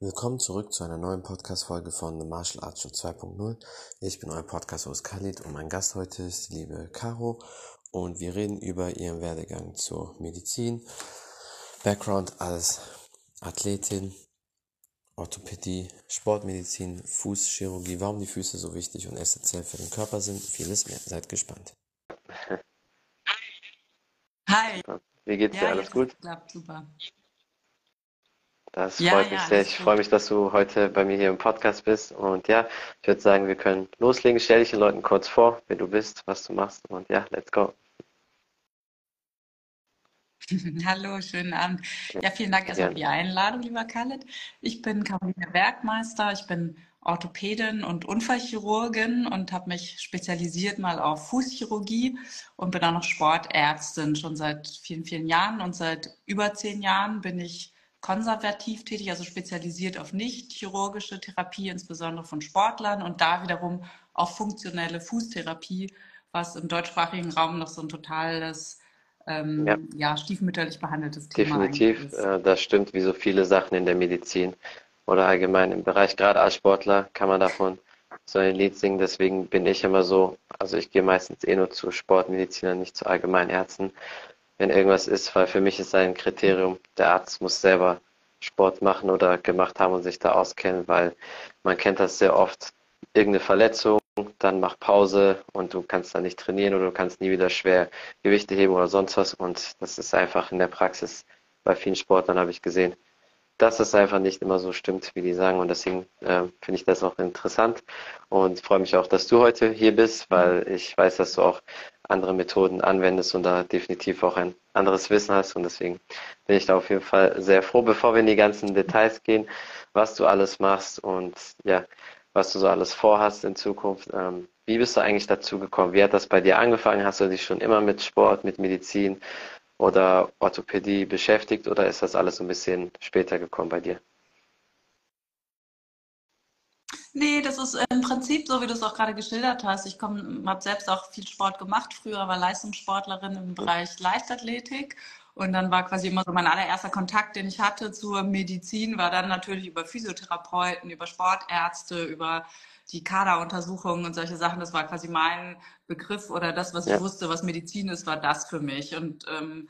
Willkommen zurück zu einer neuen Podcast-Folge von The Martial Arts Show 2.0. Ich bin euer Podcast-Host Khalid und mein Gast heute ist die liebe Caro und wir reden über ihren Werdegang zur Medizin, Background als Athletin, Orthopädie, Sportmedizin, Fußchirurgie, warum die Füße so wichtig und essentiell für den Körper sind, vieles mehr. Seid gespannt. Hi. Wie geht's dir? Ja, Alles gut? klappt super. Das Ja, freut mich ja, sehr. Ich freue mich, dass du heute bei mir hier im Podcast bist. Und ja, ich würde sagen, wir können loslegen. Stell dich den Leuten kurz vor, wer du bist, was du machst. Und ja, let's go. Hallo, schönen Abend. Ja, vielen Dank erstmal für die Einladung, lieber Khaled. Ich bin Caroline Werkmeister. Ich bin Orthopädin und Unfallchirurgin und habe mich spezialisiert mal auf Fußchirurgie und bin auch noch Sportärztin schon seit vielen, vielen Jahren. Und seit über zehn Jahren bin ich konservativ tätig, also spezialisiert auf nicht chirurgische Therapie, insbesondere von Sportlern und da wiederum auf funktionelle Fußtherapie, was im deutschsprachigen Raum noch so ein totales Ja, ähm, ja, stiefmütterlich behandeltes Thema eigentlich definitiv. ist. Äh, das stimmt, wie so viele Sachen in der Medizin oder allgemein im Bereich, gerade als Sportler kann man davon so ein Lied singen. Deswegen bin ich immer so, also ich gehe meistens eh nur zu Sportmedizinern, nicht zu Allgemeinärzten. Wenn irgendwas ist, weil für mich ist ein Kriterium, der Arzt muss selber Sport machen oder gemacht haben und sich da auskennen, weil man kennt das sehr oft, irgendeine Verletzung, dann mach Pause und du kannst dann nicht trainieren oder du kannst nie wieder schwer Gewichte heben oder sonst was. Und das ist einfach in der Praxis bei vielen Sportlern habe ich gesehen, dass es einfach nicht immer so stimmt, wie die sagen und deswegen äh, finde ich das auch interessant und freue mich auch, dass du heute hier bist, weil ich weiß, dass du auch andere Methoden anwendest und da definitiv auch ein anderes Wissen hast. Und deswegen bin ich da auf jeden Fall sehr froh, bevor wir in die ganzen Details gehen, was du alles machst und ja, was du so alles vorhast in Zukunft. Ähm, wie bist du eigentlich dazu gekommen? Wie hat das bei dir angefangen? Hast du dich schon immer mit Sport, mit Medizin oder Orthopädie beschäftigt oder ist das alles so ein bisschen später gekommen bei dir? Nee, das ist im Prinzip so, wie du es auch gerade geschildert hast. Ich habe selbst auch viel Sport gemacht. Früher war Leistungssportlerin im Bereich Leichtathletik. Und dann war quasi immer so mein allererster Kontakt, den ich hatte zur Medizin, war dann natürlich über Physiotherapeuten, über Sportärzte, über die Kaderuntersuchungen und solche Sachen. Das war quasi mein Begriff oder das, was ich Ja, wusste, was Medizin ist, war das für mich. Und ähm,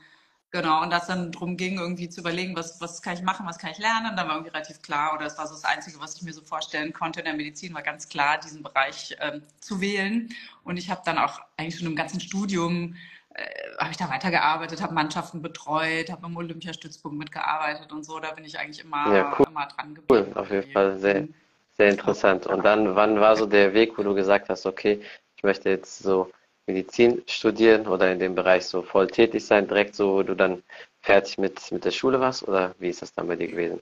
Genau, und dass dann darum ging, irgendwie zu überlegen, was, was kann ich machen, was kann ich lernen, dann war irgendwie relativ klar, oder es war so das Einzige, was ich mir so vorstellen konnte in der Medizin, war ganz klar, diesen Bereich ähm, zu wählen. Und ich habe dann auch eigentlich schon im ganzen Studium, äh, habe ich da weitergearbeitet, habe Mannschaften betreut, habe im Olympiastützpunkt mitgearbeitet und so, da bin ich eigentlich ja, immer, cool, immer dran cool, geblieben auf jeden. Fall sehr, Mhm. Sehr interessant. Und dann, wann war so der Weg, wo du gesagt hast, okay, ich möchte jetzt so Medizin studieren oder in dem Bereich so voll tätig sein, direkt so, wo du dann fertig mit, mit der Schule warst? Oder wie ist das dann bei dir gewesen?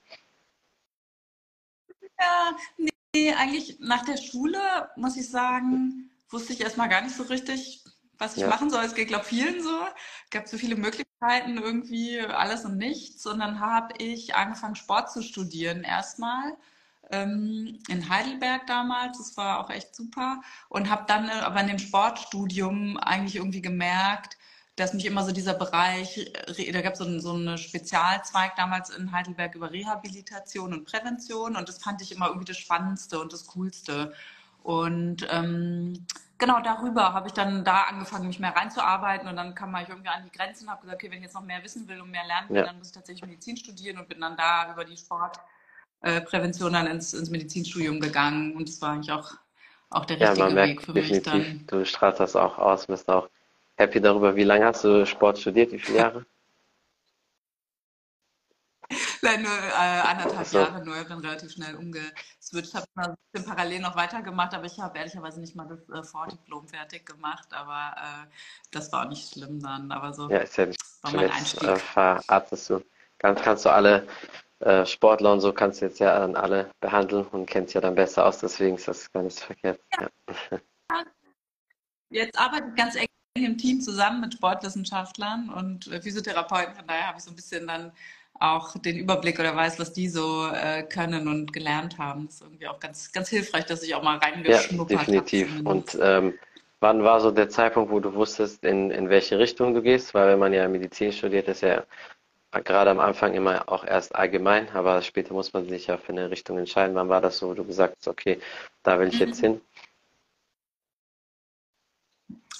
Ja, nee, eigentlich nach der Schule, muss ich sagen, wusste ich erstmal gar nicht so richtig, was ich Ja, machen soll. Es geht, glaube ich, vielen so. Es gab so viele Möglichkeiten, irgendwie alles und nichts. Und dann habe ich angefangen, Sport zu studieren erstmal ähm, in Heidelberg damals. Das war auch echt super. Und habe dann äh, aber in dem Sportstudium eigentlich irgendwie gemerkt, dass mich immer so dieser Bereich, äh, da gab es so, ein, so einen Spezialzweig damals in Heidelberg über Rehabilitation und Prävention und das fand ich immer irgendwie das Spannendste und das Coolste. Und ähm, genau darüber habe ich dann da angefangen, mich mehr reinzuarbeiten und dann kam ich irgendwie an die Grenzen und habe gesagt, okay, wenn ich jetzt noch mehr wissen will und mehr lernen will, ja, dann muss ich tatsächlich Medizin studieren und bin dann da über die Sportprävention dann ins, ins Medizinstudium gegangen und das war eigentlich auch, auch der ja, man richtige Weg merkt für mich definitiv, dann. du strahlst das auch aus, bist auch happy darüber. Wie lange hast du Sport studiert? Wie viele Jahre? Nein, nur äh, anderthalb Achso, Jahre nur, dann relativ schnell umgeswitcht, habe mal ein bisschen parallel noch weitergemacht, aber ich habe ehrlicherweise nicht mal das äh, Vordiplom fertig gemacht, aber äh, das war auch nicht schlimm dann, aber so ja, ist ja nicht war mein Jetzt äh, Einstieg. verarztest du. Kannst, kannst du alle äh, Sportler und so kannst du jetzt ja dann alle behandeln und kennst ja dann besser aus, deswegen ist das gar nicht so verkehrt. Ja. Jetzt arbeite ich ganz eng im Team zusammen mit Sportwissenschaftlern und äh, Physiotherapeuten, von daher habe ich so ein bisschen dann auch den Überblick oder weiß, was die so äh, können und gelernt haben. Das ist irgendwie auch ganz, ganz hilfreich, dass ich auch mal Ja, reingeschnuppert habe definitiv. Und zumindest. ähm, wann war so der Zeitpunkt, wo du wusstest, in, in welche Richtung du gehst? Weil wenn man ja Medizin studiert, ist ja gerade am Anfang immer auch erst allgemein, aber später muss man sich ja für eine Richtung entscheiden. Wann war das so, wo du gesagt hast, okay, da will ich jetzt Mhm. hin?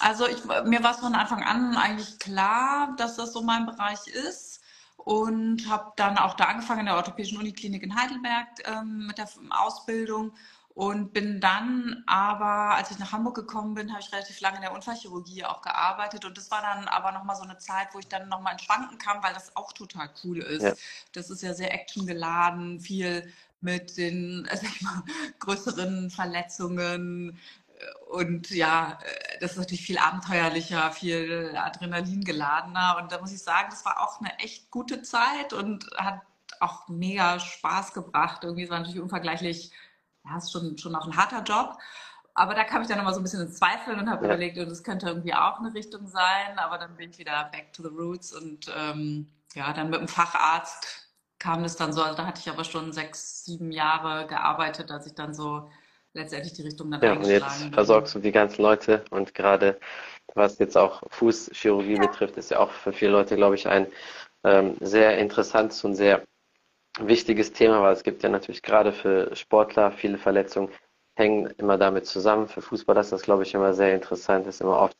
Also ich, mir war es von Anfang an eigentlich klar, dass das so mein Bereich ist und habe dann auch da angefangen in der Orthopädischen Uniklinik in Heidelberg ähm, mit der Ausbildung und bin dann aber, als ich nach Hamburg gekommen bin, habe ich relativ lange in der Unfallchirurgie auch gearbeitet und das war dann aber nochmal so eine Zeit, wo ich dann nochmal ins Schwanken kam, weil das auch total cool Ja, ist. Das ist ja sehr actiongeladen, viel mit den, mal, größeren Verletzungen, und ja, das ist natürlich viel abenteuerlicher, viel Adrenalin geladener. Und da muss ich sagen, das war auch eine echt gute Zeit und hat auch mega Spaß gebracht. Irgendwie es war natürlich unvergleichlich, ja, ist schon, schon auch ein harter Job. Aber da kam ich dann nochmal so ein bisschen in Zweifel und habe ja, überlegt, oh, das könnte irgendwie auch eine Richtung sein. Aber dann bin ich wieder back to the roots und ähm, ja, dann mit dem Facharzt kam das dann so. Also da hatte ich aber schon sechs, sieben Jahre gearbeitet, als ich dann so letztendlich die Richtung dann ja. Und jetzt eingeschlagen versorgst bin. du die ganzen Leute und gerade was jetzt auch Fußchirurgie betrifft, ist ja auch für viele Leute, glaube ich, ein ähm, sehr interessantes und sehr wichtiges Thema, weil es gibt ja natürlich gerade für Sportler viele Verletzungen hängen immer damit zusammen. Für Fußballer ist das, glaube ich, immer sehr interessant. ist immer oft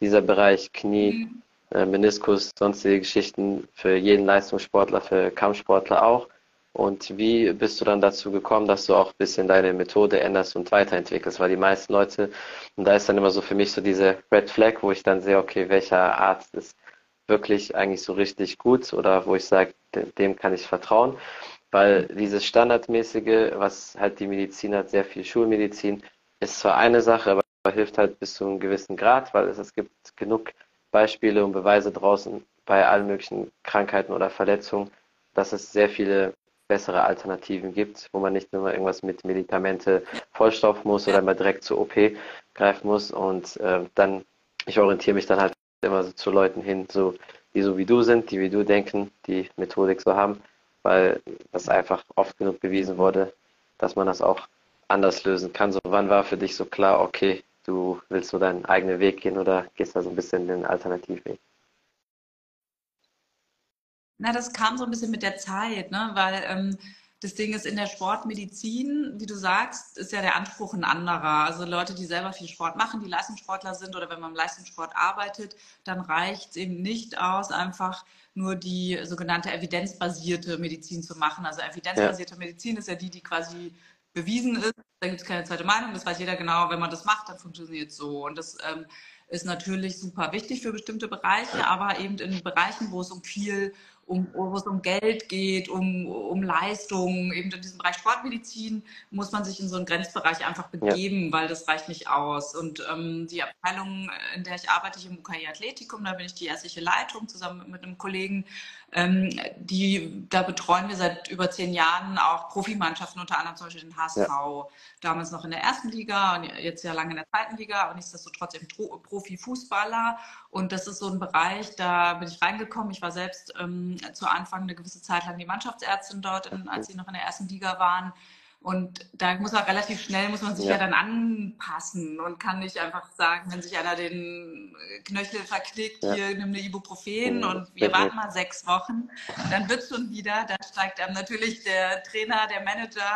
dieser Bereich Knie, Mhm. äh, Meniskus, sonstige Geschichten für jeden Leistungssportler, für Kampfsportler auch. Und wie bist du dann dazu gekommen, dass du auch ein bisschen deine Methode änderst und weiterentwickelst? Weil die meisten Leute, und da ist dann immer so für mich so diese Red Flag, wo ich dann sehe, okay, welcher Arzt ist wirklich eigentlich so richtig gut oder wo ich sage, dem kann ich vertrauen. Weil dieses Standardmäßige, was halt die Medizin hat, sehr viel Schulmedizin, ist zwar eine Sache, aber hilft halt bis zu einem gewissen Grad, weil es, es gibt genug Beispiele und Beweise draußen bei allen möglichen Krankheiten oder Verletzungen, dass es sehr viele bessere Alternativen gibt, wo man nicht nur irgendwas mit Medikamente vollstopfen muss oder mal direkt zur OP greifen muss. Und äh, dann, ich orientiere mich dann halt immer so zu Leuten hin, so, die so wie du sind, die wie du denken, die Methodik so haben, weil das einfach oft genug bewiesen wurde, dass man das auch anders lösen kann. So, wann war für dich so klar, okay, du willst so deinen eigenen Weg gehen oder gehst da so ein bisschen den Alternativweg? Na, das kam so ein bisschen mit der Zeit, ne? Weil ähm, das Ding ist, in der Sportmedizin, wie du sagst, ist ja der Anspruch ein anderer. Also Leute, die selber viel Sport machen, die Leistungssportler sind oder wenn man im Leistungssport arbeitet, dann reicht es eben nicht aus, einfach nur die sogenannte evidenzbasierte Medizin zu machen. Also Ja, evidenzbasierte Medizin ist ja die, die quasi bewiesen ist. Da gibt es keine zweite Meinung. Das weiß jeder genau. Wenn man das macht, dann funktioniert es so. Und das ähm, ist natürlich super wichtig für bestimmte Bereiche, aber eben in Bereichen, wo es um viel um, wo es um Geld geht, um, um Leistung, eben in diesem Bereich Sportmedizin muss man sich in so einen Grenzbereich einfach ja, begeben, weil das reicht nicht aus. Und ähm, die Abteilung, in der ich arbeite, ich im UKI Athletikum, da bin ich die ärztliche Leitung zusammen mit einem Kollegen, die, da betreuen wir seit über zehn Jahren auch Profimannschaften, unter anderem zum Beispiel den HSV, ja, damals noch in der ersten Liga und jetzt ja lange in der zweiten Liga, aber nichtsdestotrotz eben Profifußballer. Und das ist so ein Bereich, da bin ich reingekommen. Ich war selbst ähm, zu Anfang eine gewisse Zeit lang die Mannschaftsärztin dort, in, als sie noch in der ersten Liga waren. Und da muss man relativ schnell, muss man sich ja ja, dann anpassen und kann nicht einfach sagen, wenn sich einer den Knöchel verknickt, ja, hier nimm eine Ibuprofen mhm, und wir warten mal sechs Wochen, dann wird schon wieder, dann steigt einem natürlich der Trainer, der Manager,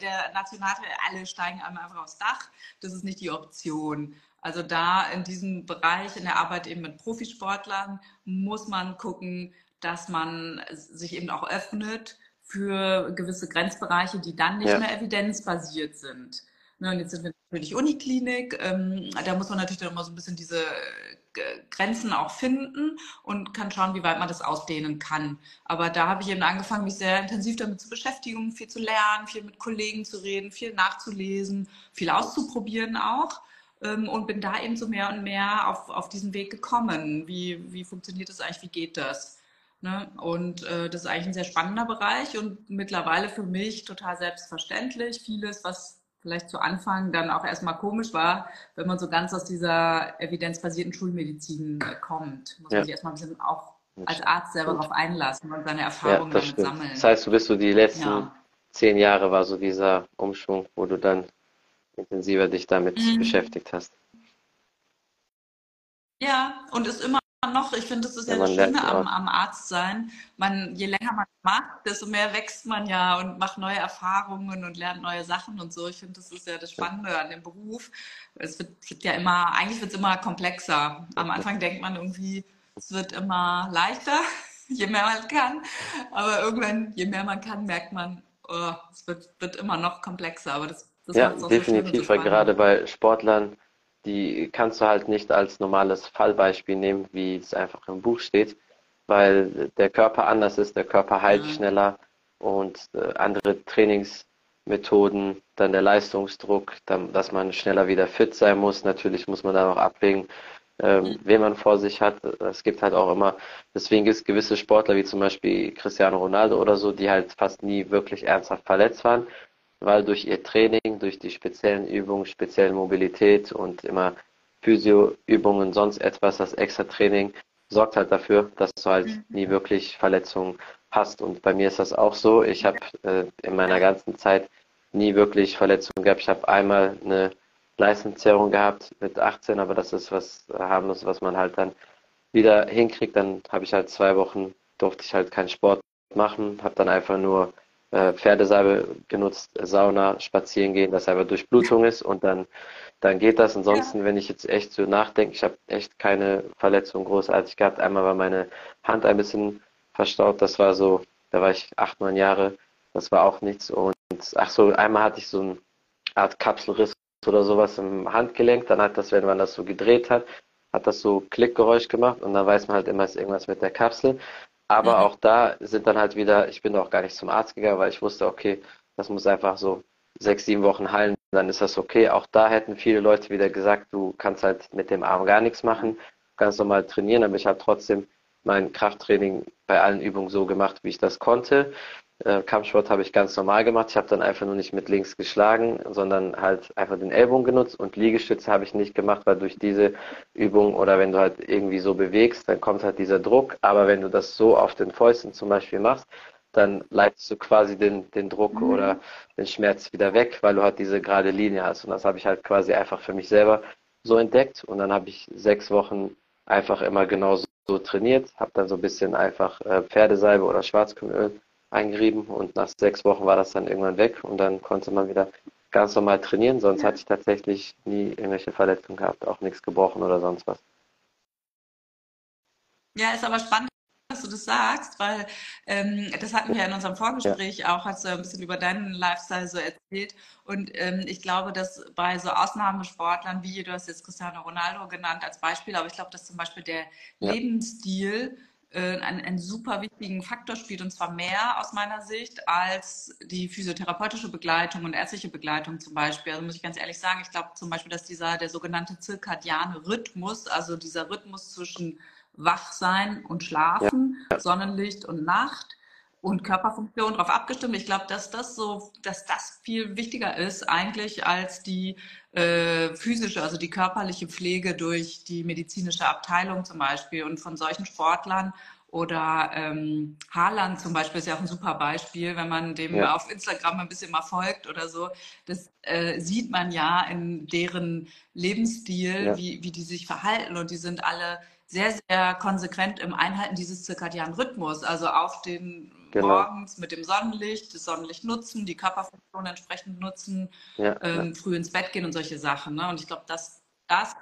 der Nationaltrainer, alle steigen einem einfach aufs Dach. Das ist nicht die Option. Also da in diesem Bereich, in der Arbeit eben mit Profisportlern, muss man gucken, dass man sich eben auch öffnet für gewisse Grenzbereiche, die dann nicht ja, mehr evidenzbasiert sind. Ne, und jetzt sind wir natürlich Uniklinik. Ähm, da muss man natürlich dann immer so ein bisschen diese äh, Grenzen auch finden und kann schauen, wie weit man das ausdehnen kann. Aber da habe ich eben angefangen, mich sehr intensiv damit zu beschäftigen, viel zu lernen, viel mit Kollegen zu reden, viel nachzulesen, viel auszuprobieren auch. Ähm, und bin da eben so mehr und mehr auf, auf diesen Weg gekommen. Wie, wie funktioniert das eigentlich? Wie geht das? Ne? Und äh, das ist eigentlich ein sehr spannender Bereich und mittlerweile für mich total selbstverständlich. Vieles, was vielleicht zu Anfang dann auch erstmal komisch war, wenn man so ganz aus dieser evidenzbasierten Schulmedizin äh, kommt, muss man ja, sich erstmal ein bisschen auch als Arzt selber darauf einlassen und seine Ja, Erfahrungen das damit stimmt. Das sammeln. heißt, du bist so die letzten Ja. zehn Jahre war so dieser Umschwung, wo du dann intensiver dich damit Mhm. beschäftigt hast. Ja, und ist immer noch, ich finde, das ist ja, Ja, das Schöne am, am Arzt sein. Man, je länger man macht, desto mehr wächst man ja und macht neue Erfahrungen und lernt neue Sachen und so. Ich finde, das ist ja das Spannende an dem Beruf. Es wird, wird ja immer, eigentlich wird es immer komplexer. Am Anfang denkt man irgendwie, es wird immer leichter, je mehr man kann. Aber irgendwann, je mehr man kann, merkt man, oh, es wird, wird immer noch komplexer. Aber das, das Ja, auch so definitiv, weil gerade bei Sportlern, die kannst du halt nicht als normales Fallbeispiel nehmen, wie es einfach im Buch steht, weil der Körper anders ist, der Körper heilt Ja. schneller und äh, andere Trainingsmethoden, dann der Leistungsdruck, dann, dass man schneller wieder fit sein muss. Natürlich muss man da noch abwägen, ähm, wen man vor sich hat. Es gibt halt auch immer, deswegen gibt es gewisse Sportler wie zum Beispiel Cristiano Ronaldo oder so, die halt fast nie wirklich ernsthaft verletzt waren weil durch ihr Training, durch die speziellen Übungen, spezielle Mobilität und immer Physioübungen, sonst etwas, das extra Training sorgt halt dafür, dass du halt Mhm. nie wirklich Verletzungen hast. Und bei mir ist das auch so. Ich habe äh, in meiner ganzen Zeit nie wirklich Verletzungen gehabt. Ich habe einmal eine Leistenszerrung gehabt mit 18, aber das ist was harmlos, was man halt dann wieder hinkriegt. Dann habe ich halt zwei Wochen, durfte ich halt keinen Sport machen, habe dann einfach nur äh, Pferdesalbe genutzt, Sauna, spazieren gehen, dass einfach Durchblutung ist und dann, dann geht das. Ansonsten, wenn ich jetzt echt so nachdenke, ich habe echt keine Verletzung großartig gehabt. Einmal war meine Hand ein bisschen verstaubt, das war so, da war ich acht, neun Jahre, das war auch nichts. Und ach so, einmal hatte ich so eine Art Kapselriss oder sowas im Handgelenk, dann hat das, wenn man das so gedreht hat, hat das so Klickgeräusch gemacht und dann weiß man halt immer, es ist irgendwas mit der Kapsel. Aber Mhm. auch da sind dann halt wieder, ich bin auch gar nicht zum Arzt gegangen, weil ich wusste, okay, das muss einfach so sechs, sieben Wochen heilen, dann ist das okay. Auch da hätten viele Leute wieder gesagt, du kannst halt mit dem Arm gar nichts machen, du kannst normal trainieren, aber ich habe trotzdem mein Krafttraining bei allen Übungen so gemacht, wie ich das konnte. Äh, Kampfsport habe ich ganz normal gemacht. Ich habe dann einfach nur nicht mit links geschlagen, sondern halt einfach den Ellbogen genutzt und Liegestütze habe ich nicht gemacht, weil durch diese Übung oder wenn du halt irgendwie so bewegst, dann kommt halt dieser Druck. Aber wenn du das so auf den Fäusten zum Beispiel machst, dann leitest du quasi den, den Druck Mhm. oder den Schmerz wieder weg, weil du halt diese gerade Linie hast. Und das habe ich halt quasi einfach für mich selber so entdeckt. Und dann habe ich sechs Wochen einfach immer genauso so trainiert, habe dann so ein bisschen einfach äh, Pferdesalbe oder Schwarzkümmelöl eingerieben und nach sechs Wochen war das dann irgendwann weg und dann konnte man wieder ganz normal trainieren. Sonst Ja. hatte ich tatsächlich nie irgendwelche Verletzungen gehabt, auch nichts gebrochen oder sonst was. Ja, ist aber spannend, dass du das sagst, weil ähm, das hatten wir ja in unserem Vorgespräch auch, hast du ein bisschen über deinen Lifestyle so erzählt. Und ähm, ich glaube, dass bei so Ausnahmesportlern, wie du hast jetzt Cristiano Ronaldo genannt als Beispiel, aber ich glaube, dass zum Beispiel der Ja. Lebensstil äh, einen, einen super wichtigen Faktor spielt, und zwar mehr aus meiner Sicht als die physiotherapeutische Begleitung und ärztliche Begleitung zum Beispiel. Also muss ich ganz ehrlich sagen, ich glaube zum Beispiel, dass dieser, der sogenannte zirkadiane Rhythmus, also dieser Rhythmus zwischen Wachsein und Schlafen, Sonnenlicht und Nacht und Körperfunktion darauf abgestimmt. Ich glaube, dass das so, dass das viel wichtiger ist eigentlich als die äh, physische, also die körperliche Pflege durch die medizinische Abteilung zum Beispiel. Und von solchen Sportlern oder ähm, Haaland zum Beispiel ist ja auch ein super Beispiel, wenn man dem Ja. auf Instagram ein bisschen mal folgt oder so. Das äh, sieht man ja in deren Lebensstil, Ja. wie, wie die sich verhalten. Und die sind alle sehr, sehr konsequent im Einhalten dieses zirkadianen Rhythmus. Also auf den Genau. morgens mit dem Sonnenlicht, das Sonnenlicht nutzen, die Körperfunktion entsprechend nutzen, Ja, ja. ähm, früh ins Bett gehen und solche Sachen. Ne? Und ich glaube, dass das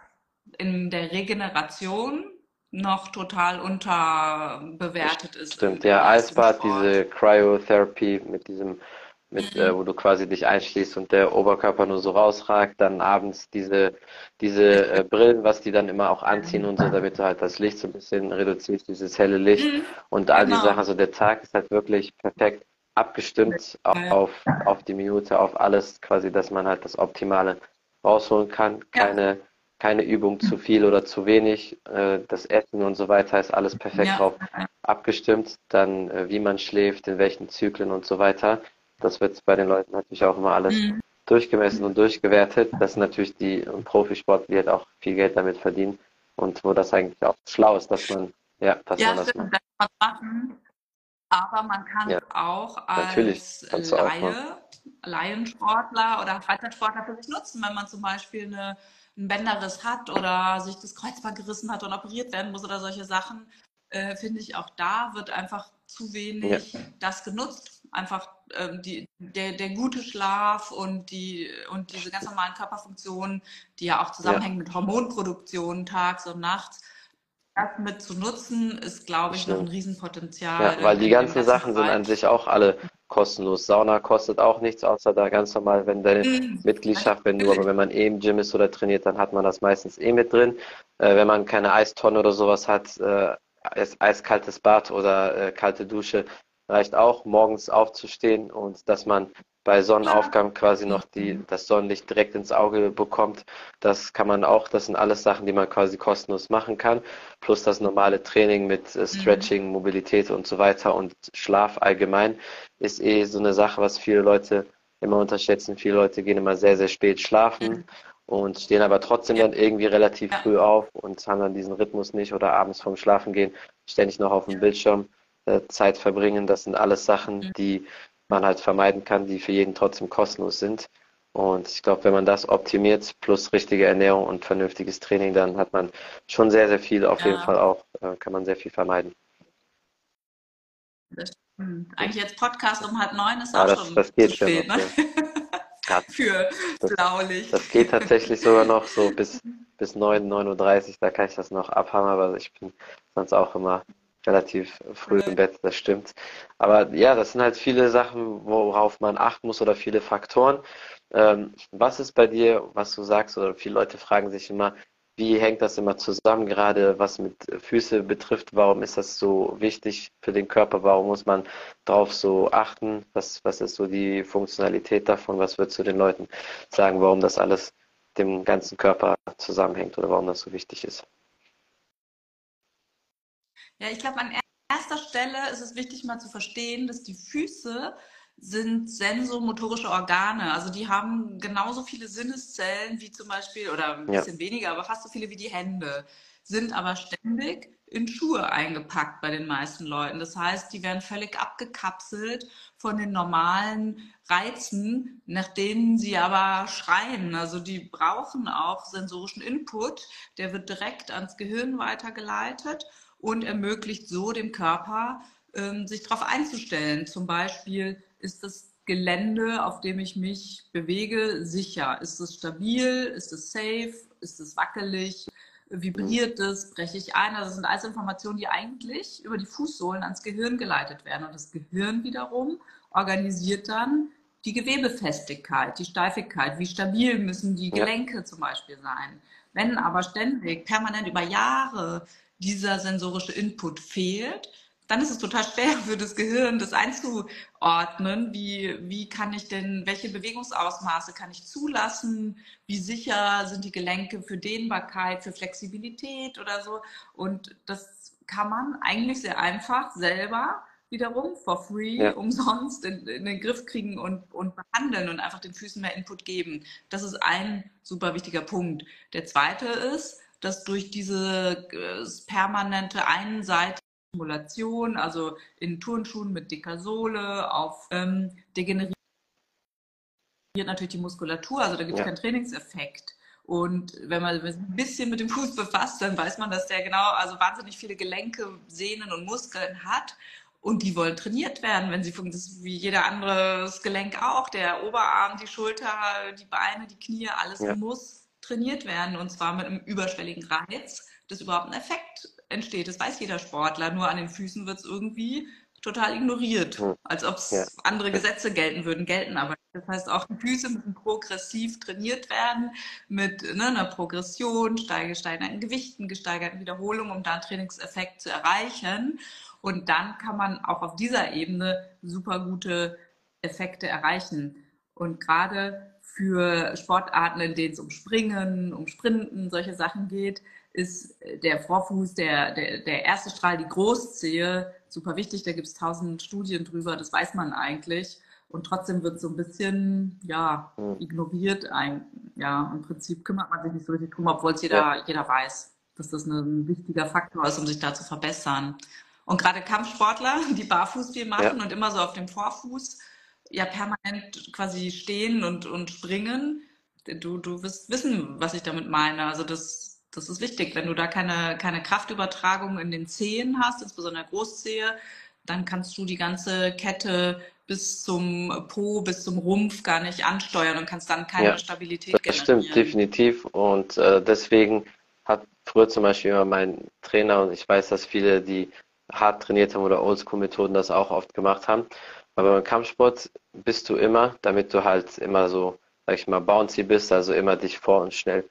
in der Regeneration noch total unterbewertet ist. im, Stimmt, im ja, Eisbad, diese Cryotherapy mit diesem, mit, äh, wo du quasi dich einschließt und der Oberkörper nur so rausragt, dann abends diese, diese äh, Brillen, was die dann immer auch anziehen und so, damit du halt das Licht so ein bisschen reduzierst, dieses helle Licht Mhm, und all die genau. Sachen. Also der Tag ist halt wirklich perfekt abgestimmt Ja. auf, auf die Minute, auf alles quasi, dass man halt das Optimale rausholen kann. Ja. Keine, keine Übung zu viel oder zu wenig. Äh, das Essen und so weiter ist alles perfekt Ja. drauf abgestimmt, dann äh, wie man schläft, in welchen Zyklen und so weiter. Das wird bei den Leuten natürlich auch immer alles Mhm. durchgemessen und durchgewertet. Das sind natürlich die Profisportler, die halt auch viel Geld damit verdienen und wo das eigentlich auch schlau ist, dass man, ja, dass Ja, man das stimmt, macht. machen. Aber man kann Ja, auch als Laie, Laiensportler oder Freizeitsportler für sich nutzen, wenn man zum Beispiel eine einen Bänderriss hat oder sich das Kreuzband gerissen hat und operiert werden muss oder solche Sachen, äh, finde ich, auch da wird einfach zu wenig ja. das genutzt. Einfach ähm, die, der, der gute Schlaf und, die, und diese ganz normalen Körperfunktionen, die ja auch zusammenhängen ja. mit Hormonproduktion tags und nachts, das mit zu nutzen, ist, glaube ich, Stimmt. noch ein Riesenpotenzial. Ja, weil die ganzen Sachen sind an sich auch alle kostenlos. Sauna kostet auch nichts, außer da ganz normal, wenn deine mhm. Mitgliedschaft, wenn du, aber wenn man eh im Gym ist oder trainiert, dann hat man das meistens eh mit drin. Äh, wenn man keine Eistonne oder sowas hat, äh, eiskaltes Bad oder äh, kalte Dusche reicht auch, morgens aufzustehen und dass man bei Sonnenaufgang quasi noch die, das Sonnenlicht direkt ins Auge bekommt. Das kann man auch, das sind alles Sachen, die man quasi kostenlos machen kann. Plus das normale Training mit äh, mhm. Stretching, Mobilität und so weiter und Schlaf allgemein ist eh so eine Sache, was viele Leute immer unterschätzen. Viele Leute gehen immer sehr, sehr spät schlafen mhm. Und stehen aber trotzdem dann irgendwie relativ früh auf und haben dann diesen Rhythmus nicht oder abends vorm Schlafen gehen ständig noch auf dem Bildschirm äh, Zeit verbringen. Das sind alles Sachen, mhm. die man halt vermeiden kann, die für jeden trotzdem kostenlos sind. Und ich glaube, wenn man das optimiert, plus richtige Ernährung und vernünftiges Training, dann hat man schon sehr, sehr viel, auf ja. jeden Fall auch, äh, kann man sehr viel vermeiden. Das stimmt. Eigentlich jetzt Podcast um halb neun ist auch das, schon das geht zu spät, noch, ne? Für Blaulicht. Das geht tatsächlich sogar noch so bis, bis 9, 9.30 Uhr, da kann ich das noch abhaben, aber ich bin sonst auch immer relativ früh im Bett, das stimmt. Aber ja, das sind halt viele Sachen, worauf man achten muss oder viele Faktoren. Ähm, was ist bei dir, was du sagst, oder viele Leute fragen sich immer, wie hängt das immer zusammen, gerade was mit Füße betrifft? Warum ist das so wichtig für den Körper? Warum muss man darauf so achten? Was, was ist so die Funktionalität davon? Was würdest du den Leuten sagen, warum das alles dem ganzen Körper zusammenhängt oder warum das so wichtig ist? Ja, ich glaube, an erster Stelle ist es wichtig mal zu verstehen, dass die Füße sind sensomotorische Organe. Also die haben genauso viele Sinneszellen wie zum Beispiel, oder ein bisschen ja. weniger, aber fast so viele wie die Hände, sind aber ständig in Schuhe eingepackt bei den meisten Leuten. Das heißt, die werden völlig abgekapselt von den normalen Reizen, nach denen sie aber schreien. Also die brauchen auch sensorischen Input. Der wird direkt ans Gehirn weitergeleitet und ermöglicht so dem Körper, ähm, sich darauf einzustellen. Zum Beispiel ist das Gelände, auf dem ich mich bewege, sicher? Ist es stabil? Ist es safe? Ist es wackelig? Vibriert es? Breche ich ein? Also das sind alles Informationen, die eigentlich über die Fußsohlen ans Gehirn geleitet werden. Und das Gehirn wiederum organisiert dann die Gewebefestigkeit, die Steifigkeit. Wie stabil müssen die Gelenke ja. zum Beispiel sein? Wenn aber ständig, permanent über Jahre dieser sensorische Input fehlt, dann ist es total schwer für das Gehirn, das einzuordnen. Wie, wie kann ich denn, welche Bewegungsausmaße kann ich zulassen? Wie sicher sind die Gelenke für Dehnbarkeit, für Flexibilität oder so? Und das kann man eigentlich sehr einfach selber wiederum for free, ja. umsonst in, in, den Griff kriegen und, und behandeln und einfach den Füßen mehr Input geben. Das ist ein super wichtiger Punkt. Der zweite ist, dass durch diese permanente einseitige Stimulation, also in Turnschuhen mit dicker Sohle, auf ähm, degeneriert natürlich die Muskulatur, also da gibt es ja. keinen Trainingseffekt. Und wenn man sich ein bisschen mit dem Fuß befasst, dann weiß man, dass der genau, also wahnsinnig viele Gelenke, Sehnen und Muskeln hat. Und die wollen trainiert werden, wenn sie funktionieren, wie jeder anderes Gelenk auch. Der Oberarm, die Schulter, die Beine, die Knie, alles ja. muss trainiert werden und zwar mit einem überschwelligen Reiz, dass überhaupt ein Effekt entsteht. Das weiß jeder Sportler, nur an den Füßen wird es irgendwie total ignoriert, hm. als ob es ja. andere Gesetze gelten würden, gelten aber. Das heißt, auch die Füße müssen progressiv trainiert werden mit ne, einer Progression, gesteigerten Gewichten, gesteigerten Wiederholungen, um da einen Trainingseffekt zu erreichen. Und dann kann man auch auf dieser Ebene super gute Effekte erreichen. Und gerade für Sportarten, in denen es um Springen, um Sprinten, solche Sachen geht, ist der Vorfuß, der, der, der erste Strahl, die Großzehe, super wichtig. Da gibt es tausend Studien drüber, das weiß man eigentlich. Und trotzdem wird so ein bisschen, ja, ignoriert. Ein, ja, im Prinzip kümmert man sich nicht so richtig drum, obwohl es jeder, ja. jeder weiß, dass das ein wichtiger Faktor ist, um sich da zu verbessern. Und gerade Kampfsportler, die barfuß viel machen ja. und immer so auf dem Vorfuß, ja permanent quasi stehen und, und springen, du, du wirst wissen, was ich damit meine. Also das, das ist wichtig. Wenn du da keine, keine Kraftübertragung in den Zehen hast, insbesondere Großzehe, dann kannst du die ganze Kette bis zum Po, bis zum Rumpf gar nicht ansteuern und kannst dann keine ja, Stabilität das generieren. Das stimmt, definitiv. Und äh, deswegen hat früher zum Beispiel immer mein Trainer, und ich weiß, dass viele, die hart trainiert haben oder Oldschool-Methoden das auch oft gemacht haben, aber beim Kampfsport bist du immer, damit du halt immer so, sag ich mal, bouncy bist, also immer dich vor und schnell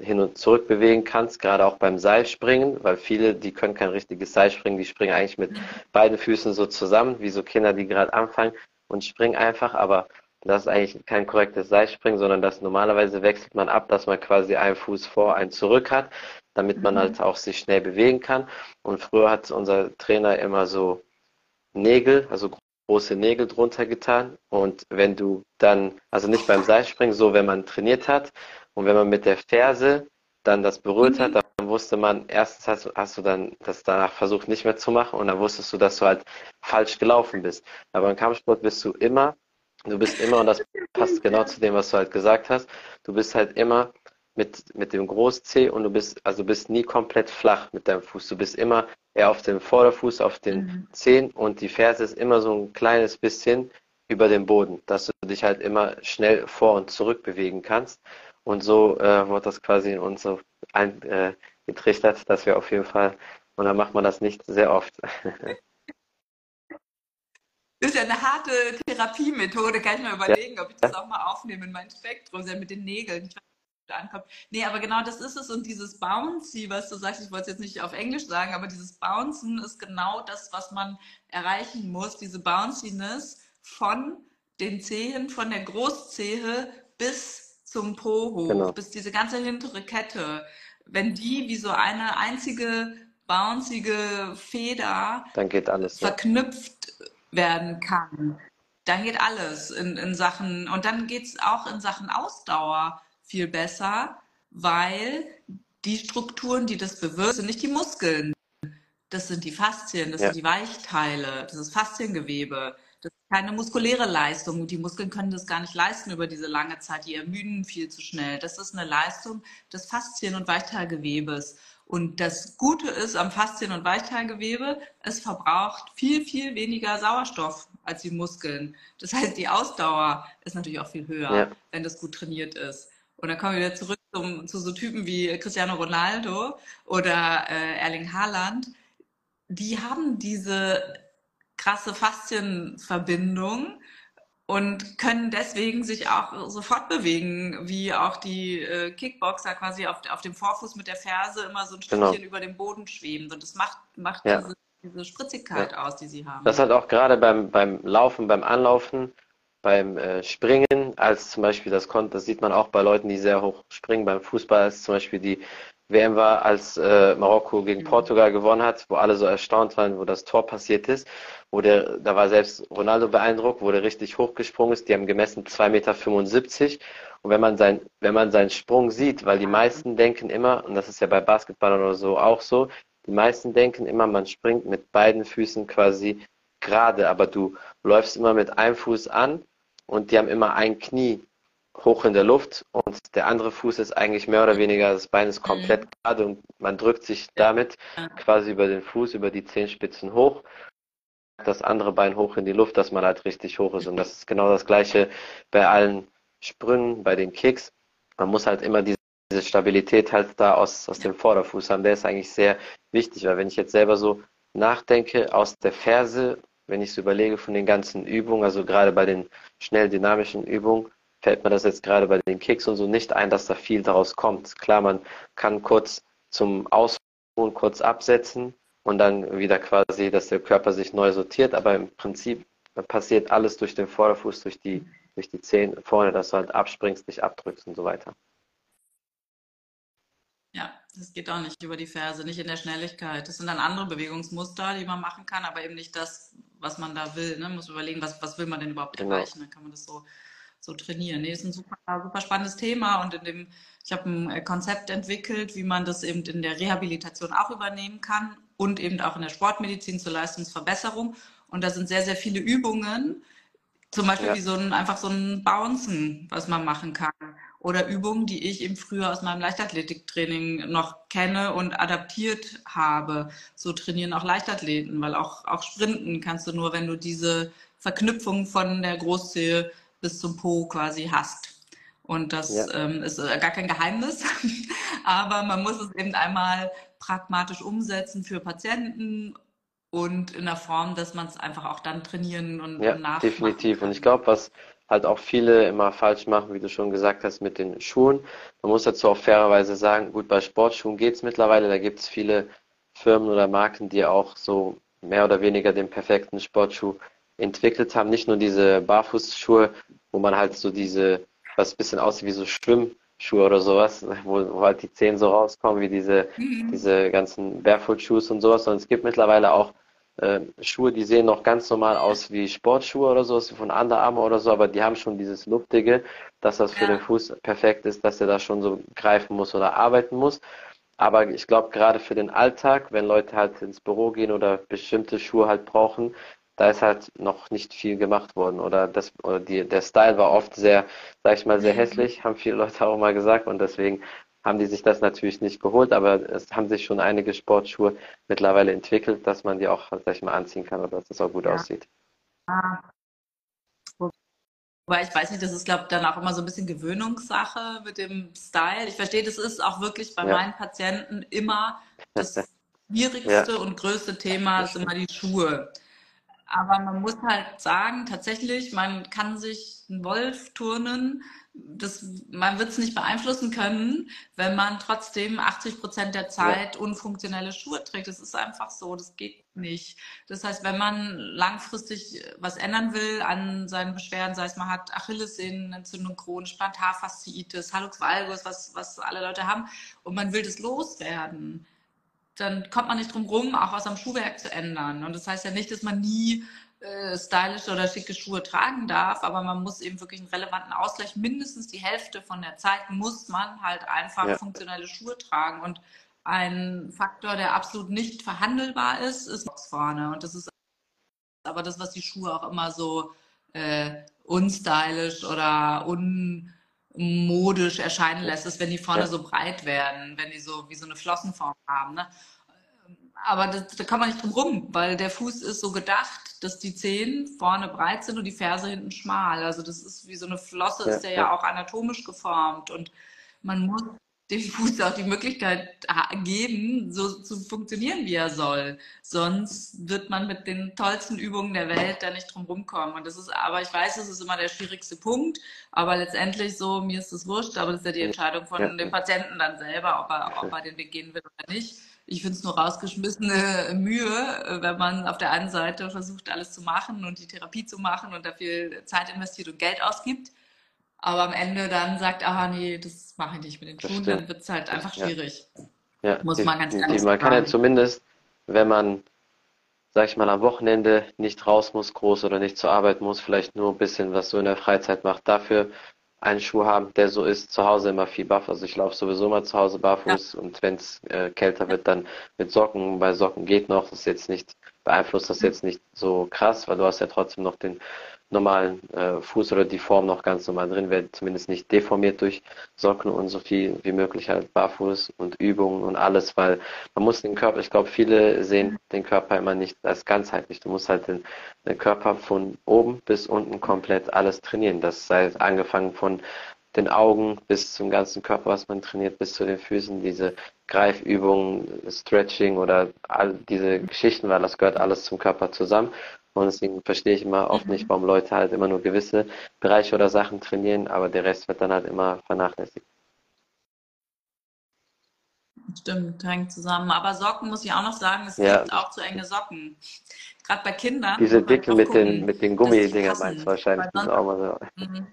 hin und zurück bewegen kannst, gerade auch beim Seilspringen, weil viele, die können kein richtiges Seilspringen, die springen eigentlich mit beiden Füßen so zusammen, wie so Kinder, die gerade anfangen und springen einfach, aber das ist eigentlich kein korrektes Seilspringen, sondern das normalerweise wechselt man ab, dass man quasi einen Fuß vor, einen zurück hat, damit man mhm. halt auch sich schnell bewegen kann. Und früher hat unser Trainer immer so Nägel, also große Nägel drunter getan. Und wenn du dann, also nicht beim Seilspringen, so wenn man trainiert hat und wenn man mit der Ferse dann das berührt mhm. hat, dann wusste man, erstens hast du, hast du dann das danach versucht nicht mehr zu machen und dann wusstest du, dass du halt falsch gelaufen bist. Aber im Kampfsport bist du immer, du bist immer, und das passt genau zu dem, was du halt gesagt hast, du bist halt immer mit, mit dem Groß-C und du bist, also bist nie komplett flach mit deinem Fuß. Du bist immer eher auf dem Vorderfuß, auf den mhm. Zehen und die Ferse ist immer so ein kleines bisschen über dem Boden, dass du dich halt immer schnell vor und zurück bewegen kannst. Und so äh, wird das quasi in uns so eingetrichtert, äh, dass wir auf jeden Fall, und dann macht man das nicht sehr oft. Das ist ja eine harte Therapiemethode, kann ich mal überlegen, ja. ob ich das auch mal aufnehme in mein Spektrum, ja mit den Nägeln. Ich ankommt. Nee, aber genau das ist es. Und dieses Bouncy, was du sagst, ich wollte es jetzt nicht auf Englisch sagen, aber dieses Bouncen ist genau das, was man erreichen muss. Diese Bounciness von den Zehen, von der Großzehe bis zum Po hoch, genau. bis diese ganze hintere Kette. Wenn die wie so eine einzige bouncige Feder dann geht alles, verknüpft ja. werden kann, dann geht alles in, in Sachen, und dann geht es auch in Sachen Ausdauer viel besser, weil die Strukturen, die das bewirken, sind nicht die Muskeln. Das sind die Faszien, das ja. sind die Weichteile, das ist Fasziengewebe. Das ist keine muskuläre Leistung. Die Muskeln können das gar nicht leisten über diese lange Zeit. Die ermüden viel zu schnell. Das ist eine Leistung des Faszien- und Weichteilgewebes. Und das Gute ist am Faszien- und Weichteilgewebe, es verbraucht viel, viel weniger Sauerstoff als die Muskeln. Das heißt, die Ausdauer ist natürlich auch viel höher, ja. wenn das gut trainiert ist. Und dann kommen wir wieder zurück zum, zu so Typen wie Cristiano Ronaldo oder äh, Erling Haaland. Die haben diese krasse Faszienverbindung und können deswegen sich auch sofort bewegen, wie auch die äh, Kickboxer quasi auf, auf dem Vorfuß mit der Ferse immer so ein genau. Stückchen genau. über dem Boden schweben. Und das macht, macht ja. diese, diese Spritzigkeit ja. aus, die sie haben. Das hat auch gerade beim, beim Laufen, beim Anlaufen beim äh, Springen, als zum Beispiel das kommt, das sieht man auch bei Leuten, die sehr hoch springen. Beim Fußball, als zum Beispiel die WM war, als äh, Marokko gegen. Portugal gewonnen hat, wo alle so erstaunt waren, wo das Tor passiert ist, wo der, da war selbst Ronaldo beeindruckt, wo der richtig hochgesprungen ist. Die haben gemessen 2,75 Meter. Und wenn man sein, wenn man seinen Sprung sieht, weil die meisten denken immer, und das ist ja bei Basketballern oder so auch so, die meisten denken immer, man springt mit beiden Füßen quasi gerade, aber du läufst immer mit einem Fuß an und die haben immer ein Knie hoch in der Luft und der andere Fuß ist eigentlich mehr oder weniger, das Bein ist komplett mhm. gerade und man drückt sich damit quasi über den Fuß, über die Zehenspitzen hoch, das andere Bein hoch in die Luft, dass man halt richtig hoch ist. Und das ist genau das gleiche bei allen Sprüngen, bei den Kicks. Man muss halt immer diese Stabilität halt da aus, aus dem Vorderfuß haben. Der ist eigentlich sehr wichtig, weil wenn ich jetzt selber so nachdenke, aus der Ferse wenn ich es überlege von den ganzen Übungen, also gerade bei den schnell dynamischen Übungen, fällt mir das jetzt gerade bei den Kicks und so nicht ein, dass da viel daraus kommt. Klar, man kann kurz zum Ausruhen kurz absetzen und dann wieder quasi, dass der Körper sich neu sortiert, aber im Prinzip passiert alles durch den Vorderfuß, durch die, durch die Zehen vorne, dass du halt abspringst, dich abdrückst und so weiter. Ja, das geht auch nicht über die Ferse, nicht in der Schnelligkeit. Das sind dann andere Bewegungsmuster, die man machen kann, aber eben nicht das, was man da will. Ne? Man muss überlegen, was, was will man denn überhaupt genau. erreichen. Dann kann man das so, so trainieren. Nee, das ist ein super, super spannendes Thema und in dem, ich habe ein äh, Konzept entwickelt, wie man das eben in der Rehabilitation auch übernehmen kann und eben auch in der Sportmedizin zur Leistungsverbesserung. Und da sind sehr, sehr viele Übungen, zum Beispiel ja. wie so ein, einfach so ein Bouncen, was man machen kann oder Übungen, die ich eben früher aus meinem Leichtathletiktraining noch kenne und adaptiert habe. So trainieren auch Leichtathleten, weil auch, auch Sprinten kannst du nur, wenn du diese Verknüpfung von der Großzehe bis zum Po quasi hast. Und das ja. ähm, ist äh, gar kein Geheimnis, aber man muss es eben einmal pragmatisch umsetzen für Patienten und in der Form, dass man es einfach auch dann trainieren und ja, definitiv. Und ich glaube, was halt auch viele immer falsch machen, wie du schon gesagt hast, mit den Schuhen. Man muss dazu auch fairerweise sagen, gut, bei Sportschuhen geht es mittlerweile, da gibt es viele Firmen oder Marken, die auch so mehr oder weniger den perfekten Sportschuh entwickelt haben. Nicht nur diese Barfußschuhe, wo man halt so diese, was ein bisschen aussieht wie so Schwimmschuhe oder sowas, wo, wo halt die Zehen so rauskommen, wie diese, mhm. diese ganzen Barefoot-Shoes und sowas, sondern es gibt mittlerweile auch äh, Schuhe, die sehen noch ganz normal aus wie Sportschuhe oder so, von Under Armour oder so, aber die haben schon dieses Luftige, dass das für ja. den Fuß perfekt ist, dass er da schon so greifen muss oder arbeiten muss. Aber ich glaube, gerade für den Alltag, wenn Leute halt ins Büro gehen oder bestimmte Schuhe halt brauchen, da ist halt noch nicht viel gemacht worden. Oder das, oder die, der Style war oft sehr, sag ich mal, sehr mhm. hässlich, haben viele Leute auch mal gesagt. Und deswegen haben die sich das natürlich nicht geholt, aber es haben sich schon einige Sportschuhe mittlerweile entwickelt, dass man die auch, sag ich mal, anziehen kann oder dass es auch gut ja. aussieht. Ah. Wobei ich weiß nicht, das ist, glaube ich, dann auch immer so ein bisschen Gewöhnungssache mit dem Style. Ich verstehe, das ist auch wirklich bei ja. meinen Patienten immer das schwierigste und größte Thema, ist immer die Schuhe. Aber man muss halt sagen, tatsächlich, man kann sich einen Wolf turnen, das, man wird es nicht beeinflussen können, wenn man trotzdem 80 Prozent der Zeit ja. unfunktionelle Schuhe trägt. Das ist einfach so, das geht nicht. Das heißt, wenn man langfristig was ändern will an seinen Beschwerden, sei es man hat Achillessehnenentzündung, chronisch, Plantarfasziitis, Hallux valgus, was, was alle Leute haben, und man will das loswerden, dann kommt man nicht drum rum, auch was am Schuhwerk zu ändern. Und das heißt ja nicht, dass man nie äh, stylische oder schicke Schuhe tragen darf, aber man muss eben wirklich einen relevanten Ausgleich, mindestens die Hälfte von der Zeit muss man halt einfach ja. funktionelle Schuhe tragen. Und ein Faktor, der absolut nicht verhandelbar ist, ist vorne. Und das ist aber das, was die Schuhe auch immer so äh, unstylisch oder unmodisch erscheinen lässt, ist, wenn die vorne ja. so breit werden, wenn die so wie so eine Flossenform haben. Ne? aber das, da kann man nicht drum rum, weil der Fuß ist so gedacht, dass die Zehen vorne breit sind und die Ferse hinten schmal. Also das ist wie so eine Flosse, ja, ist der ja, ja auch anatomisch geformt und man muss dem Fuß auch die Möglichkeit geben, so zu funktionieren, wie er soll. Sonst wird man mit den tollsten Übungen der Welt da nicht drum rumkommen. Und das ist, aber ich weiß, das ist immer der schwierigste Punkt. Aber letztendlich so, mir ist das wurscht, aber das ist ja die Entscheidung von ja. dem Patienten dann selber, ob er, ob er den Weg gehen will oder nicht. Ich finde es nur rausgeschmissene Mühe, wenn man auf der einen Seite versucht, alles zu machen und die Therapie zu machen und dafür Zeit investiert und Geld ausgibt, aber am Ende dann sagt, ah nee, das mache ich nicht mit den Schuhen, dann wird es halt einfach schwierig. Ja, ja muss man ganz ehrlich sagen. Man kann ja zumindest, wenn man, sag ich mal, am Wochenende nicht raus muss, groß oder nicht zur Arbeit muss, vielleicht nur ein bisschen was so in der Freizeit macht, dafür einen Schuh haben, der so ist, zu Hause immer viel Buff. Also ich laufe sowieso mal zu Hause barfuß ja. und wenn es äh, kälter wird, dann mit Socken. Bei Socken geht noch. Das ist jetzt nicht, beeinflusst das jetzt nicht so krass, weil du hast ja trotzdem noch den normalen äh, Fuß oder die Form noch ganz normal drin, wird zumindest nicht deformiert durch Socken und so viel wie möglich halt barfuß und Übungen und alles, weil man muss den Körper, ich glaube, viele sehen den Körper immer nicht als ganzheitlich. Du musst halt den, den Körper von oben bis unten komplett alles trainieren. Das sei angefangen von den Augen bis zum ganzen Körper, was man trainiert, bis zu den Füßen, diese Greifübungen, Stretching oder all diese Geschichten, weil das gehört alles zum Körper zusammen. Und deswegen verstehe ich immer oft nicht, mhm. warum Leute halt immer nur gewisse Bereiche oder Sachen trainieren, aber der Rest wird dann halt immer vernachlässigt. Stimmt, hängt zusammen. Aber Socken muss ich auch noch sagen, es ja. gibt auch zu enge Socken. Gerade bei Kindern. Diese dicken mit den, mit den Gummidingern meinst du wahrscheinlich. Sonst, auch mal so. Mhm.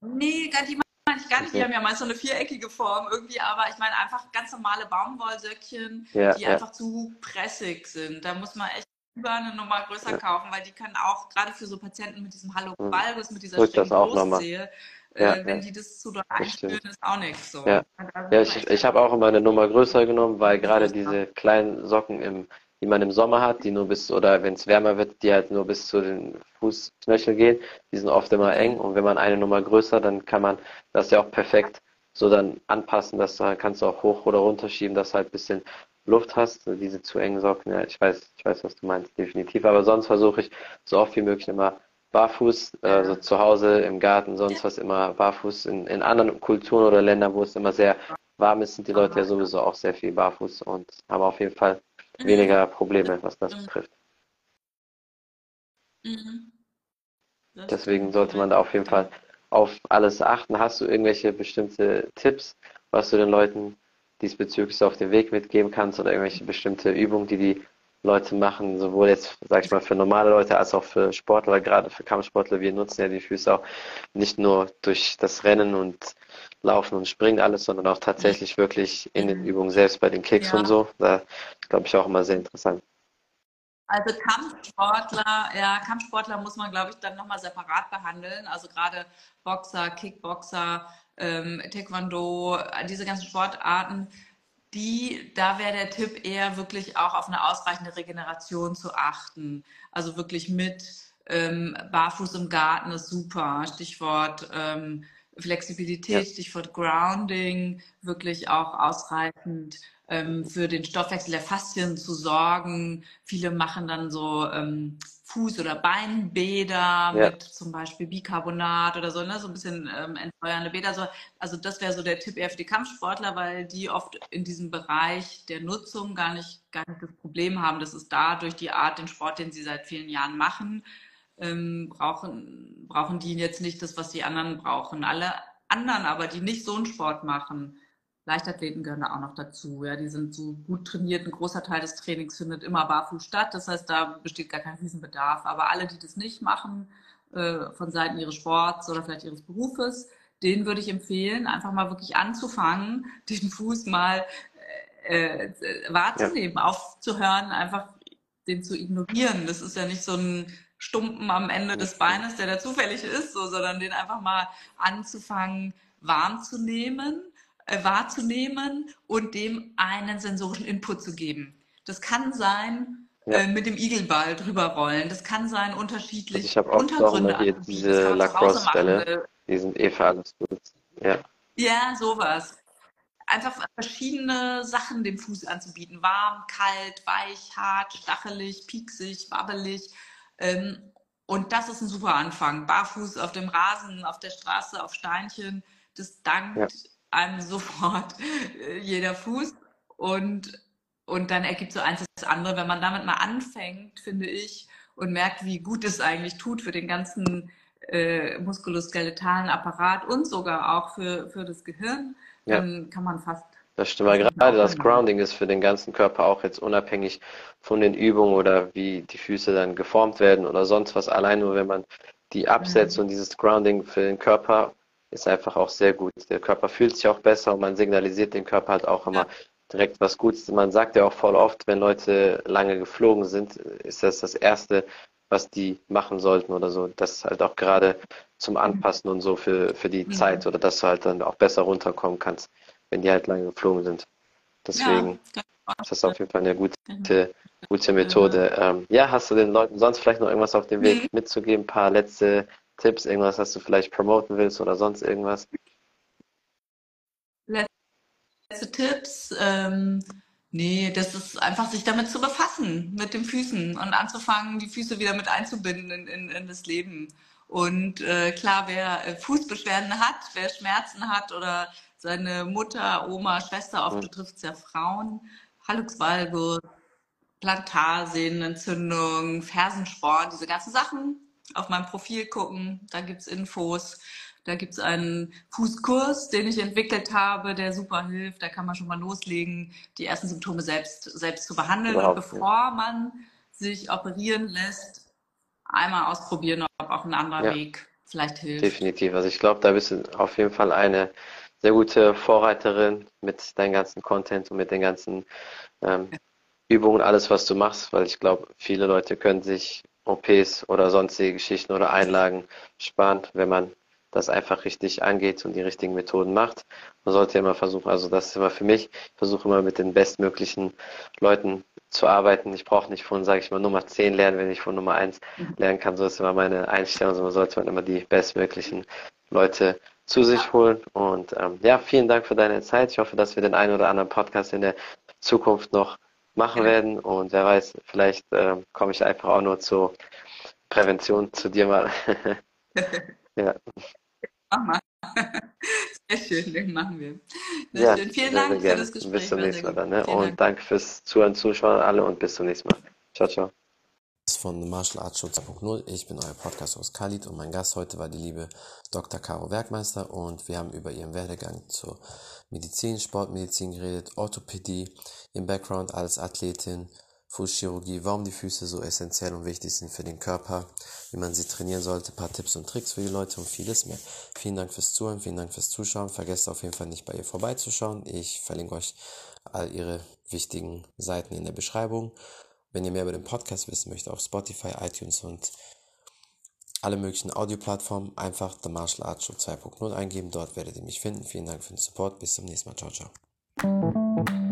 Nee, die meine ich gar nicht. Die haben ja meist so eine viereckige Form irgendwie, aber ich meine einfach ganz normale Baumwollsöckchen, ja, die ja. einfach zu pressig sind. Da muss man echt lieber eine Nummer größer ja. kaufen, weil die können auch, gerade für so Patienten mit diesem Hallo hm. Valgus, mit dieser Großzehe, äh, wenn die das zu doll einspüren, ist auch nichts so. Ja, ich, ich habe auch immer eine Nummer größer genommen, weil gerade diese kleinen Socken im die man im Sommer hat, die nur bis, oder wenn es wärmer wird, die halt nur bis zu den Fußknöchel gehen. Die sind oft immer eng und wenn man eine Nummer größer, dann kann man das ja auch perfekt so dann anpassen, dass da kannst du auch hoch oder runter schieben, dass halt ein bisschen Luft hast, diese zu engen Socken. Ja, ich weiß, ich weiß, was du meinst, definitiv. Aber sonst versuche ich so oft wie möglich immer barfuß, äh, so zu Hause, im Garten, sonst was immer barfuß. In, in anderen Kulturen oder Ländern, wo es immer sehr warm ist, sind die Leute ja sowieso auch sehr viel barfuß und haben auf jeden Fall mhm. weniger Probleme, was das mhm. betrifft. Mhm. Deswegen sollte man da auf jeden Fall auf alles achten. Hast du irgendwelche bestimmte Tipps, was du den Leuten diesbezüglich so auf den Weg mitgeben kannst oder irgendwelche bestimmte Übungen, die die Leute machen, sowohl jetzt, sag ich mal, für normale Leute als auch für Sportler, gerade für Kampfsportler. Wir nutzen ja die Füße auch nicht nur durch das Rennen und Laufen und Springen alles, sondern auch tatsächlich wirklich in den Übungen selbst bei den Kicks ja. und so. Da glaube ich auch immer sehr interessant. Also Kampfsportler, ja, Kampfsportler muss man, glaube ich, dann nochmal separat behandeln. Also gerade Boxer, Kickboxer, ähm, Taekwondo, diese ganzen Sportarten, die, da wäre der Tipp eher wirklich auch auf eine ausreichende Regeneration zu achten. Also wirklich mit ähm, Barfuß im Garten ist super. Stichwort ähm, Flexibilität, ja. Stichwort Grounding, wirklich auch ausreichend ähm, für den Stoffwechsel der Faszien zu sorgen. Viele machen dann so ähm, Fuß- oder Beinbäder ja. mit zum Beispiel Bicarbonat oder so, ne? so ein bisschen ähm, entfeuernde Bäder. So. Also das wäre so der Tipp eher für die Kampfsportler, weil die oft in diesem Bereich der Nutzung gar nicht, gar nicht das Problem haben. Das ist da durch die Art, den Sport, den sie seit vielen Jahren machen, ähm, brauchen, brauchen die jetzt nicht das, was die anderen brauchen. Alle anderen aber, die nicht so einen Sport machen, Leichtathleten gehören da auch noch dazu. Ja, die sind so gut trainiert. Ein großer Teil des Trainings findet immer barfuß statt. Das heißt, da besteht gar kein Riesenbedarf. Aber alle, die das nicht machen, äh, von Seiten ihres Sports oder vielleicht ihres Berufes, denen würde ich empfehlen, einfach mal wirklich anzufangen, den Fuß mal äh, äh, wahrzunehmen, ja. aufzuhören, einfach den zu ignorieren. Das ist ja nicht so ein Stumpen am Ende des Beines, der da zufällig ist, so, sondern den einfach mal anzufangen, warm zu nehmen äh, wahrzunehmen und dem einen sensorischen Input zu geben. Das kann sein, ja. äh, mit dem Igelball drüber rollen. Das kann sein unterschiedlich. Also ich habe auch Untergründe hier diese Lacrosse-Bälle. Die sind eh für alles gut. Ja. Ja, sowas. Einfach verschiedene Sachen dem Fuß anzubieten. Warm, kalt, weich, hart, stachelig, pieksig, wabbelig. Ähm, und das ist ein super Anfang. Barfuß auf dem Rasen, auf der Straße, auf Steinchen. Das dankt ja einem sofort äh, jeder Fuß und, und dann ergibt so eins das andere. Wenn man damit mal anfängt, finde ich, und merkt, wie gut es eigentlich tut für den ganzen äh, muskuloskeletalen Apparat und sogar auch für, für das Gehirn, ja. dann kann man fast das stimmt, weil gerade das Grounding ist für den ganzen Körper auch jetzt unabhängig von den Übungen oder wie die Füße dann geformt werden oder sonst was. Allein nur, wenn man die absetzt und dieses Grounding für den Körper ist einfach auch sehr gut. Der Körper fühlt sich auch besser und man signalisiert dem Körper halt auch immer direkt was Gutes. Man sagt ja auch voll oft, wenn Leute lange geflogen sind, ist das das Erste, was die machen sollten oder so. Das halt auch gerade zum Anpassen und so für, für die. Zeit oder dass du halt dann auch besser runterkommen kannst, wenn die halt lange geflogen sind. Deswegen ja, ist das auf jeden Fall eine gute, gute Methode. Ähm, ja, hast du den Leuten sonst vielleicht noch irgendwas auf dem Weg mhm. mitzugeben? Ein paar letzte Tipps, irgendwas, was du vielleicht promoten willst oder sonst irgendwas? Letzte Tipps? Ähm, nee, das ist einfach sich damit zu befassen, mit den Füßen und anzufangen, die Füße wieder mit einzubinden in, in, in das Leben. Und äh, klar, wer äh, Fußbeschwerden hat, wer Schmerzen hat oder seine Mutter, Oma, Schwester, oft mhm. betrifft es ja Frauen, Hallux valgus, Plantarsehnenentzündung, Fersensporn, diese ganzen Sachen, auf meinem Profil gucken, da gibt es Infos. Da gibt es einen Fußkurs, den ich entwickelt habe, der super hilft. Da kann man schon mal loslegen, die ersten Symptome selbst, selbst zu behandeln. Wow. Und bevor man sich operieren lässt, einmal ausprobieren, ob auch ein anderer ja. Weg vielleicht hilft. Definitiv. Also ich glaube, da bist du auf jeden Fall eine sehr gute Vorreiterin mit deinem ganzen Content und mit den ganzen ähm, Übungen, alles, was du machst, weil ich glaube, viele Leute können sich OPs oder sonstige Geschichten oder Einlagen sparen, wenn man das einfach richtig angeht und die richtigen Methoden macht. Man sollte immer versuchen, also das ist immer für mich, ich versuche immer mit den bestmöglichen Leuten zu arbeiten. Ich brauche nicht von, sage ich mal, Nummer 10 lernen, wenn ich von Nummer 1 mhm. lernen kann. So ist immer meine Einstellung. So sollte man immer die bestmöglichen Leute zu sich holen. Und ähm, ja, vielen Dank für deine Zeit. Ich hoffe, dass wir den einen oder anderen Podcast in der Zukunft noch machen werden. Und wer weiß, vielleicht äh, komme ich einfach auch nur zur Prävention zu dir mal. ja. Mach mal. Sehr schön, den machen wir. Sehr ja, schön. Vielen Dank für das Gespräch. Bis zum nächsten Mal dann. Ne? Und Dank. danke fürs Zuhören, Zuschauen alle und bis zum nächsten Mal. Ciao, ciao von The Martial Arts Show 2.0. Ich bin euer Podcast-Host Khalid und mein Gast heute war die liebe Dr. Caro Werkmeister und wir haben über ihren Werdegang zur Medizin, Sportmedizin geredet, Orthopädie, ihren Background als Athletin, Fußchirurgie, warum die Füße so essentiell und wichtig sind für den Körper, wie man sie trainieren sollte, paar Tipps und Tricks für die Leute und vieles mehr. Vielen Dank fürs Zuhören, vielen Dank fürs Zuschauen. Vergesst auf jeden Fall nicht bei ihr vorbeizuschauen. Ich verlinke euch all ihre wichtigen Seiten in der Beschreibung. Wenn ihr mehr über den Podcast wissen möchtet, auf Spotify, iTunes und alle möglichen Audioplattformen einfach The Martial Arts Show 2.0 eingeben. Dort werdet ihr mich finden. Vielen Dank für den Support. Bis zum nächsten Mal. Ciao, ciao.